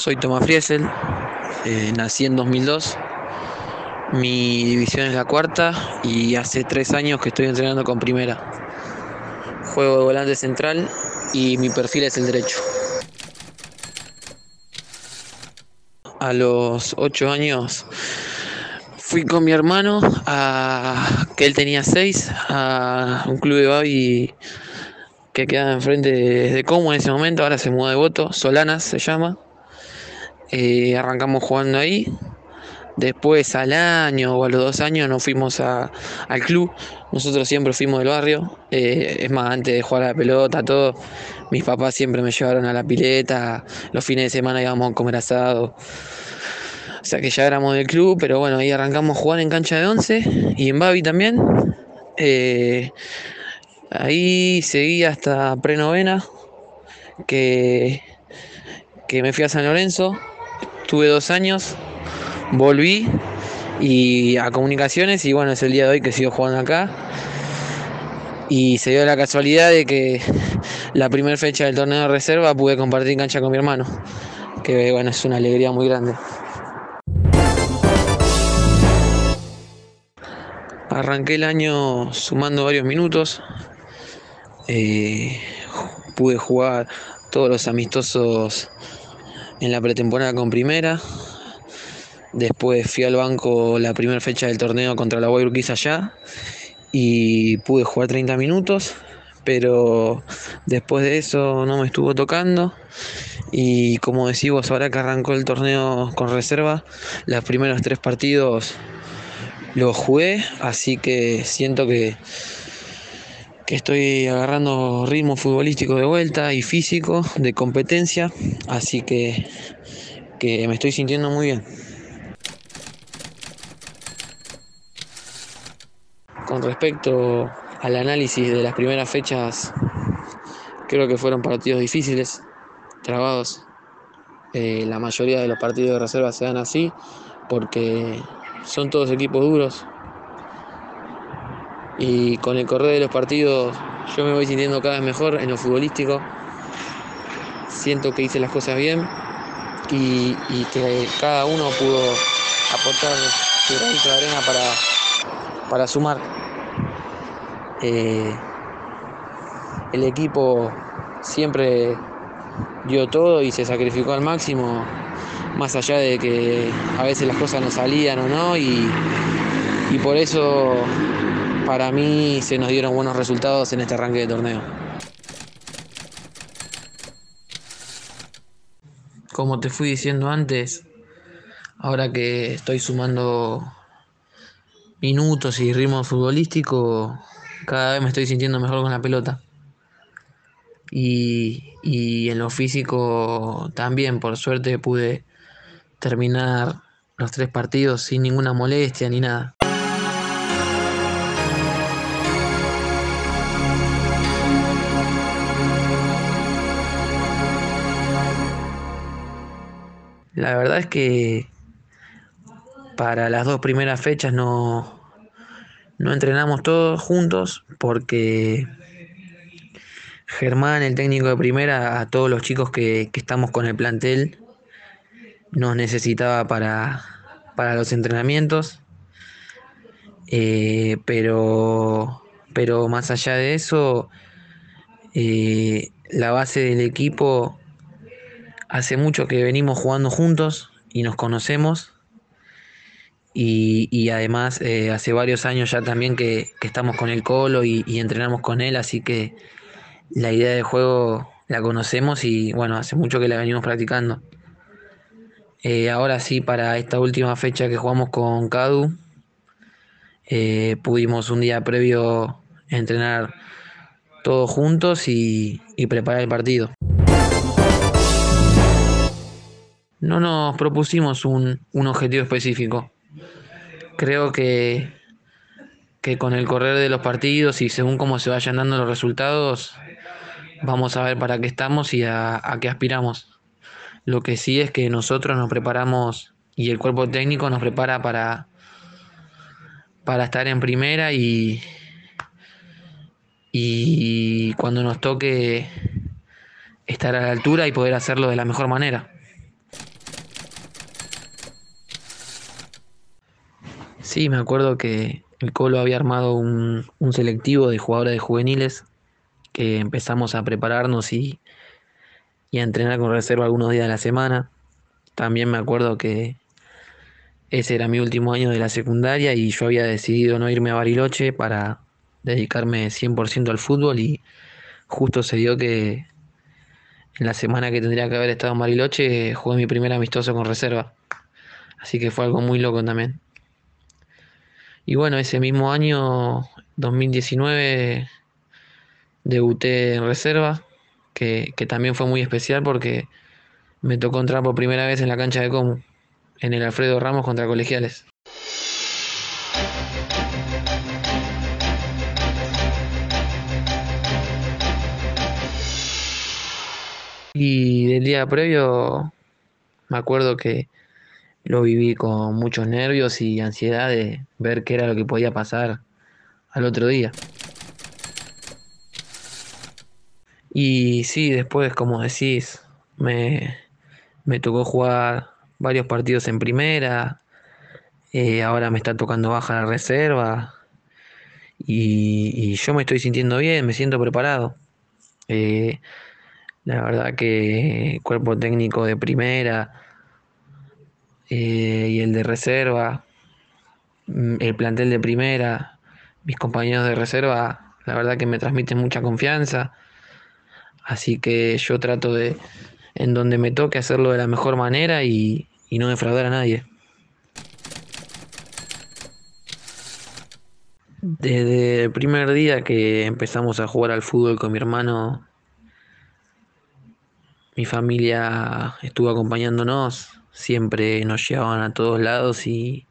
soy Tomás Friesel, eh, nací en 2002, mi división es la cuarta y hace tres años que estoy entrenando con primera. Juego de volante central y mi perfil es el derecho. A los ocho años fui con mi hermano, a, que él tenía seis, a un club de babi que quedaba enfrente de, de Como en ese momento, ahora se mudó de voto, Solanas se llama. Eh, arrancamos jugando ahí. Después al año o a los dos años nos fuimos al club. Nosotros siempre fuimos del barrio. Eh, es más, antes de jugar a la pelota, todo, mis papás siempre me llevaron a la pileta. Los fines de semana íbamos a comer asado. O sea que ya éramos del club, pero bueno, ahí arrancamos a jugar en cancha de once y en Babi también. Eh, ahí seguí hasta prenovena, que, que me fui a San Lorenzo Tuve dos años, volví y a comunicaciones y bueno, es el día de hoy que sigo jugando acá. Y se dio la casualidad de que la primera fecha del torneo de reserva pude compartir cancha con mi hermano, que bueno, es una alegría muy grande. Arranqué el año sumando varios minutos. Eh, pude jugar todos los amistosos en la pretemporada con primera. Después fui al banco la primera fecha del torneo contra la Guayurquiza allá y pude jugar 30 minutos, pero después de eso no me estuvo tocando. Y como decimos, ahora que arrancó el torneo con reserva, los primeros tres partidos los jugué, así que siento que estoy agarrando ritmo futbolístico de vuelta y físico de competencia, así que, que me estoy sintiendo muy bien. Con respecto al análisis de las primeras fechas, creo que fueron partidos difíciles, trabados. Eh, la mayoría de los partidos de reserva se dan así porque son todos equipos duros, y con el correr de los partidos yo me voy sintiendo cada vez mejor en lo futbolístico. Siento que hice las cosas bien y, que cada uno pudo aportar su granito de arena para, para sumar. Eh, el equipo siempre dio todo y se sacrificó al máximo, más allá de que a veces las cosas no salían o no, y, y por eso para mí se nos dieron buenos resultados en este arranque de torneo. Como te fui diciendo antes, ahora que estoy sumando minutos y ritmo futbolístico, cada vez me estoy sintiendo mejor con la pelota. Y, y, en lo físico también, por suerte, pude terminar los tres partidos sin ninguna molestia ni nada. La verdad es que para las dos primeras fechas no, no entrenamos todos juntos porque Germán, el técnico de primera, a todos los chicos que, estamos con el plantel, nos necesitaba para, los entrenamientos. Eh, pero, pero más allá de eso, eh, la base del equipo Hace mucho que venimos jugando juntos y nos conocemos. Y, además eh, hace varios años ya también que, estamos con el Colo y, entrenamos con él, así que la idea de juego la conocemos y bueno, hace mucho que la venimos practicando. Eh, ahora sí, para esta última fecha que jugamos con Cadu, eh, pudimos un día previo entrenar todos juntos y preparar el partido. No nos propusimos un, objetivo específico. Creo que, que con el correr de los partidos y según cómo se vayan dando los resultados, vamos a ver para qué estamos y a, qué aspiramos. Lo que sí es que nosotros nos preparamos y el cuerpo técnico nos prepara para, para estar en primera y, y cuando nos toque estar a la altura y poder hacerlo de la mejor manera. Sí, me acuerdo que el Colo había armado un, un selectivo de jugadores de juveniles que empezamos a prepararnos y, y a entrenar con reserva algunos días de la semana. También me acuerdo que ese era mi último año de la secundaria y yo había decidido no irme a Bariloche para dedicarme 100% al fútbol y justo se dio que en la semana que tendría que haber estado en Bariloche jugué mi primer amistoso con reserva. Así que fue algo muy loco también. Y bueno, ese mismo año, 2019, debuté en reserva, que, que también fue muy especial porque me tocó entrar por primera vez en la cancha de Comu, en el Alfredo Ramos contra Colegiales. Y del día previo me acuerdo que lo viví con muchos nervios y ansiedad de ver qué era lo que podía pasar al otro día. Y sí, después, como decís, me, me tocó jugar varios partidos en primera, eh, ahora me está tocando baja la reserva y, yo me estoy sintiendo bien, me siento preparado. Eh, la verdad que cuerpo técnico de primera eh, y el de reserva, mm, el plantel de primera, mis compañeros de reserva, la verdad que me transmiten mucha confianza. Así que yo trato de, en donde me toque, hacerlo de la mejor manera y, y no defraudar a nadie. Desde el primer día que empezamos a jugar al fútbol con mi hermano, mi familia estuvo acompañándonos, siempre nos llevaban a todos lados y,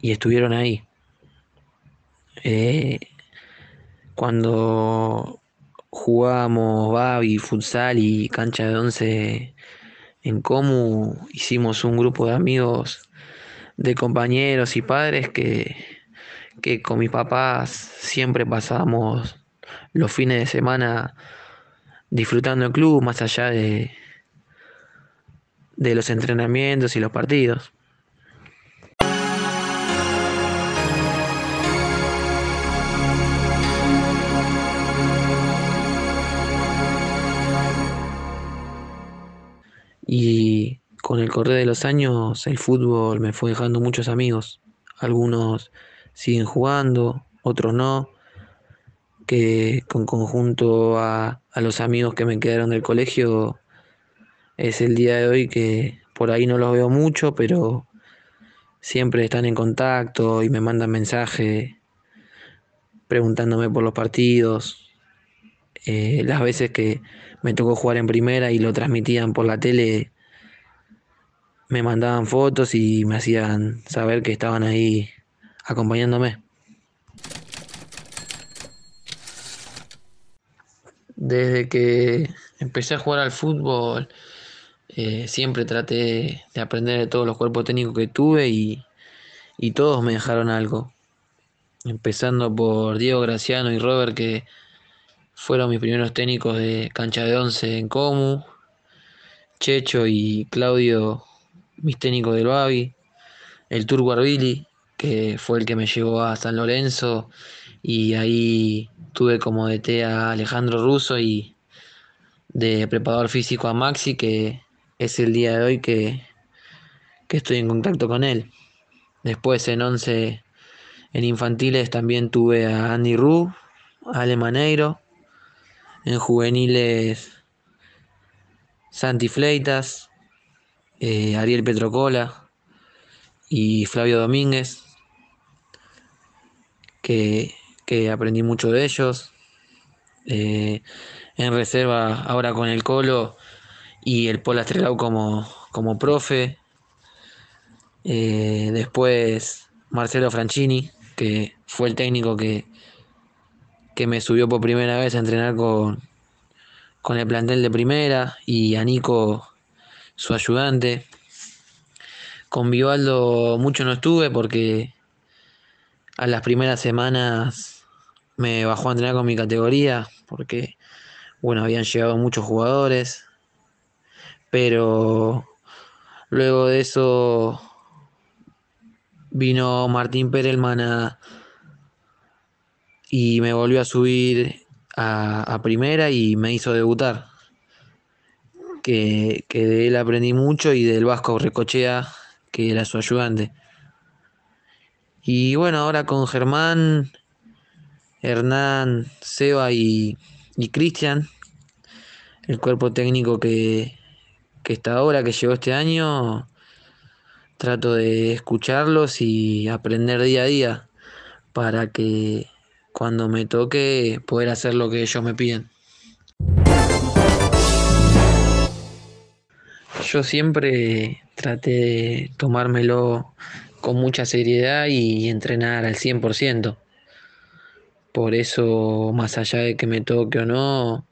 y estuvieron ahí. Eh, cuando jugábamos Babi, futsal y cancha de once en Comu, hicimos un grupo de amigos, de compañeros y padres que, que con mis papás siempre pasábamos los fines de semana disfrutando el club más allá de, de los entrenamientos y los partidos. Y con el correr de los años el fútbol me fue dejando muchos amigos. Algunos siguen jugando, otros no que con conjunto a, a, los amigos que me quedaron del colegio es el día de hoy que por ahí no los veo mucho, pero siempre están en contacto y me mandan mensajes preguntándome por los partidos. Eh, las veces que me tocó jugar en primera y lo transmitían por la tele, me mandaban fotos y me hacían saber que estaban ahí acompañándome. Desde que empecé a jugar al fútbol, eh, siempre traté de aprender de todos los cuerpos técnicos que tuve y, y, todos me dejaron algo. Empezando por Diego Graciano y Robert, que fueron mis primeros técnicos de cancha de once en Comu. Checho y Claudio, mis técnicos del Babi. El Turco Arbili, que fue el que me llevó a San Lorenzo y ahí tuve como DT a Alejandro Russo y de preparador físico a Maxi, que es el día de hoy que, que estoy en contacto con él. Después en 11, en infantiles también tuve a Andy Ru, a Ale Maneiro. En juveniles, Santi Fleitas, eh, Ariel Petrocola y Flavio Domínguez, que que aprendí mucho de ellos. Eh, en reserva ahora con el Colo y el Pola Estrelau como, como profe. Eh, después Marcelo Franchini, que fue el técnico que, que me subió por primera vez a entrenar con, con el plantel de primera y a Nico, su ayudante. Con Vivaldo mucho no estuve porque a las primeras semanas me bajó a entrenar con mi categoría porque, bueno, habían llegado muchos jugadores, pero luego de eso vino Martín Perelman y me volvió a subir a, primera y me hizo debutar. Que, que, de él aprendí mucho y del Vasco Recochea, que era su ayudante. Y bueno, ahora con Germán, Hernán, Seba y, y Cristian, el cuerpo técnico que, que está ahora, que llegó este año, trato de escucharlos y aprender día a día para que cuando me toque poder hacer lo que ellos me piden. Yo siempre traté de tomármelo con mucha seriedad y entrenar al 100%. Por eso, más allá de que me toque o no,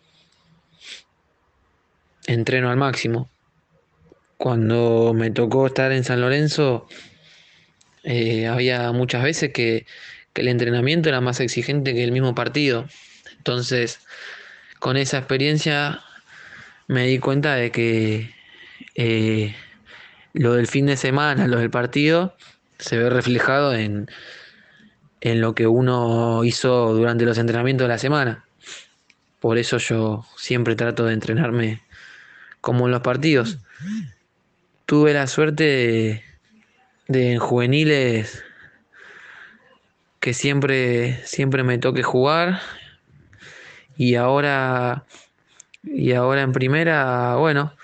entreno al máximo. Cuando me tocó estar en San Lorenzo, eh, había muchas veces que, el entrenamiento era más exigente que el mismo partido. Entonces, con esa experiencia me di cuenta de que eh, lo del fin de semana, lo del partido, se ve reflejado en, en lo que uno hizo durante los entrenamientos de la semana. Por eso yo siempre trato de entrenarme como en los partidos. Tuve la suerte de, en juveniles que siempre, siempre me toque jugar y ahora y ahora en primera, bueno,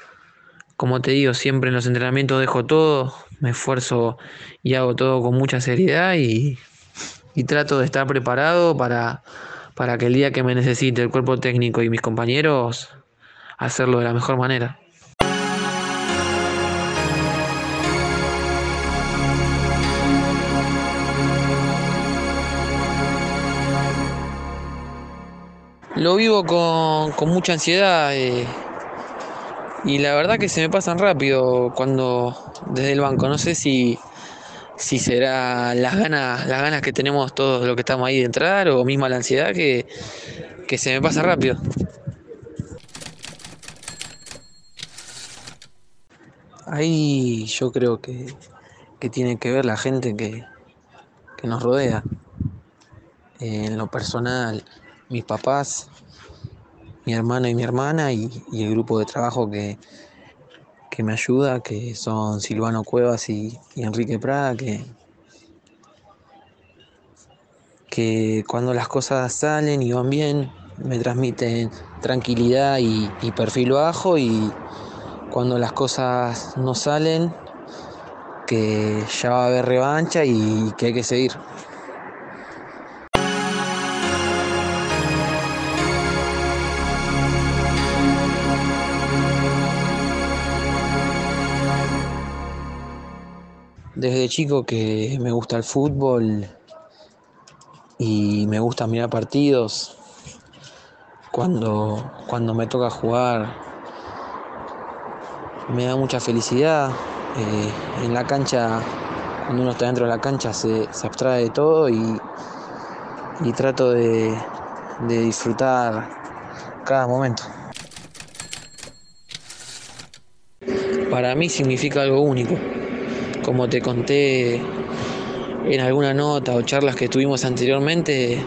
como te digo, siempre en los entrenamientos dejo todo, me esfuerzo y hago todo con mucha seriedad y, y trato de estar preparado para, para que el día que me necesite el cuerpo técnico y mis compañeros, hacerlo de la mejor manera. Lo vivo con, mucha ansiedad eh, y la verdad que se me pasan rápido cuando desde el banco. No sé si, si será las ganas, las ganas que tenemos todos los que estamos ahí de entrar o misma la ansiedad que, que se me pasa rápido. Ahí yo creo que, que tiene que ver la gente que, que nos rodea. en lo personal, mis papás, mi hermano y mi hermana y, el grupo de trabajo que, que, me ayuda, que son Silvano Cuevas y, Enrique Prada, que, que cuando las cosas salen y van bien, me transmiten tranquilidad y, y perfil bajo y cuando las cosas no salen, que ya va a haber revancha y que hay que seguir. Desde chico que me gusta el fútbol y me gusta mirar partidos. Cuando, cuando me toca jugar me da mucha felicidad. Eh, en la cancha, cuando uno está dentro de la cancha, se, abstrae de todo y, y trato de, de disfrutar cada momento. Para mí significa algo único. Como te conté en alguna nota o charlas que tuvimos anteriormente,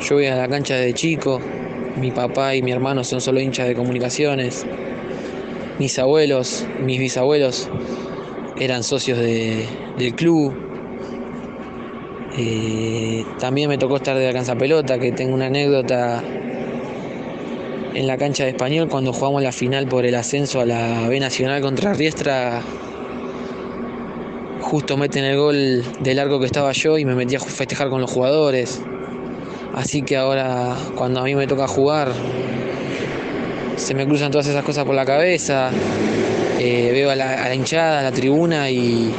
yo voy a la cancha de chico, mi papá y mi hermano son solo hinchas de comunicaciones, mis abuelos, mis bisabuelos eran socios del club. Eh, también me tocó estar de alcanza pelota, que tengo una anécdota en la cancha de español cuando jugamos la final por el ascenso a la B Nacional contra Riestra. Justo meten el gol del largo que estaba yo y me metí a festejar con los jugadores. Así que ahora cuando a mí me toca jugar, se me cruzan todas esas cosas por la cabeza, eh, veo a la, hinchada, a la tribuna y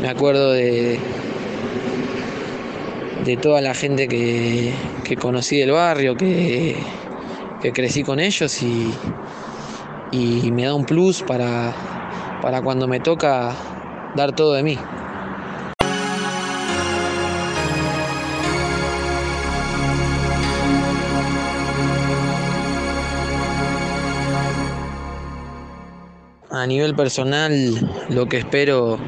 me acuerdo de, de toda la gente que, conocí del barrio, que, crecí con ellos y, y me da un plus para, para cuando me toca dar todo de mí. A nivel personal, lo que espero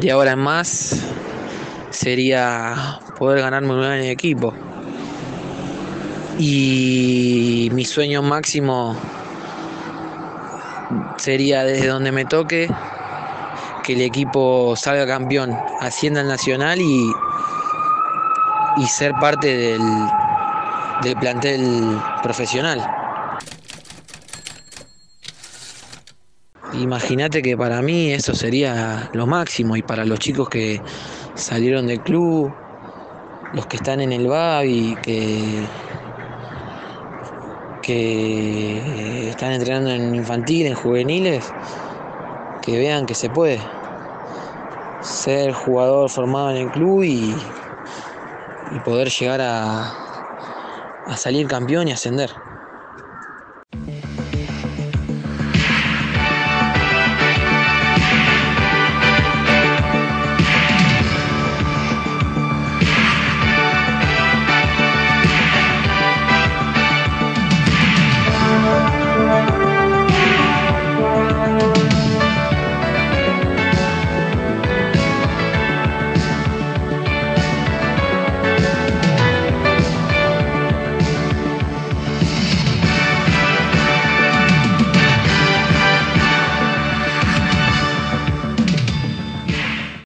de ahora en más sería poder ganarme un en equipo. Y mi sueño máximo sería desde donde me toque que el equipo salga campeón, ascienda al nacional y, y ser parte del, del plantel profesional. Imagínate que para mí eso sería lo máximo y para los chicos que salieron del club, los que están en el y que, que están entrenando en infantil, en juveniles, que vean que se puede ser jugador formado en el club y, poder llegar a, a salir campeón y ascender.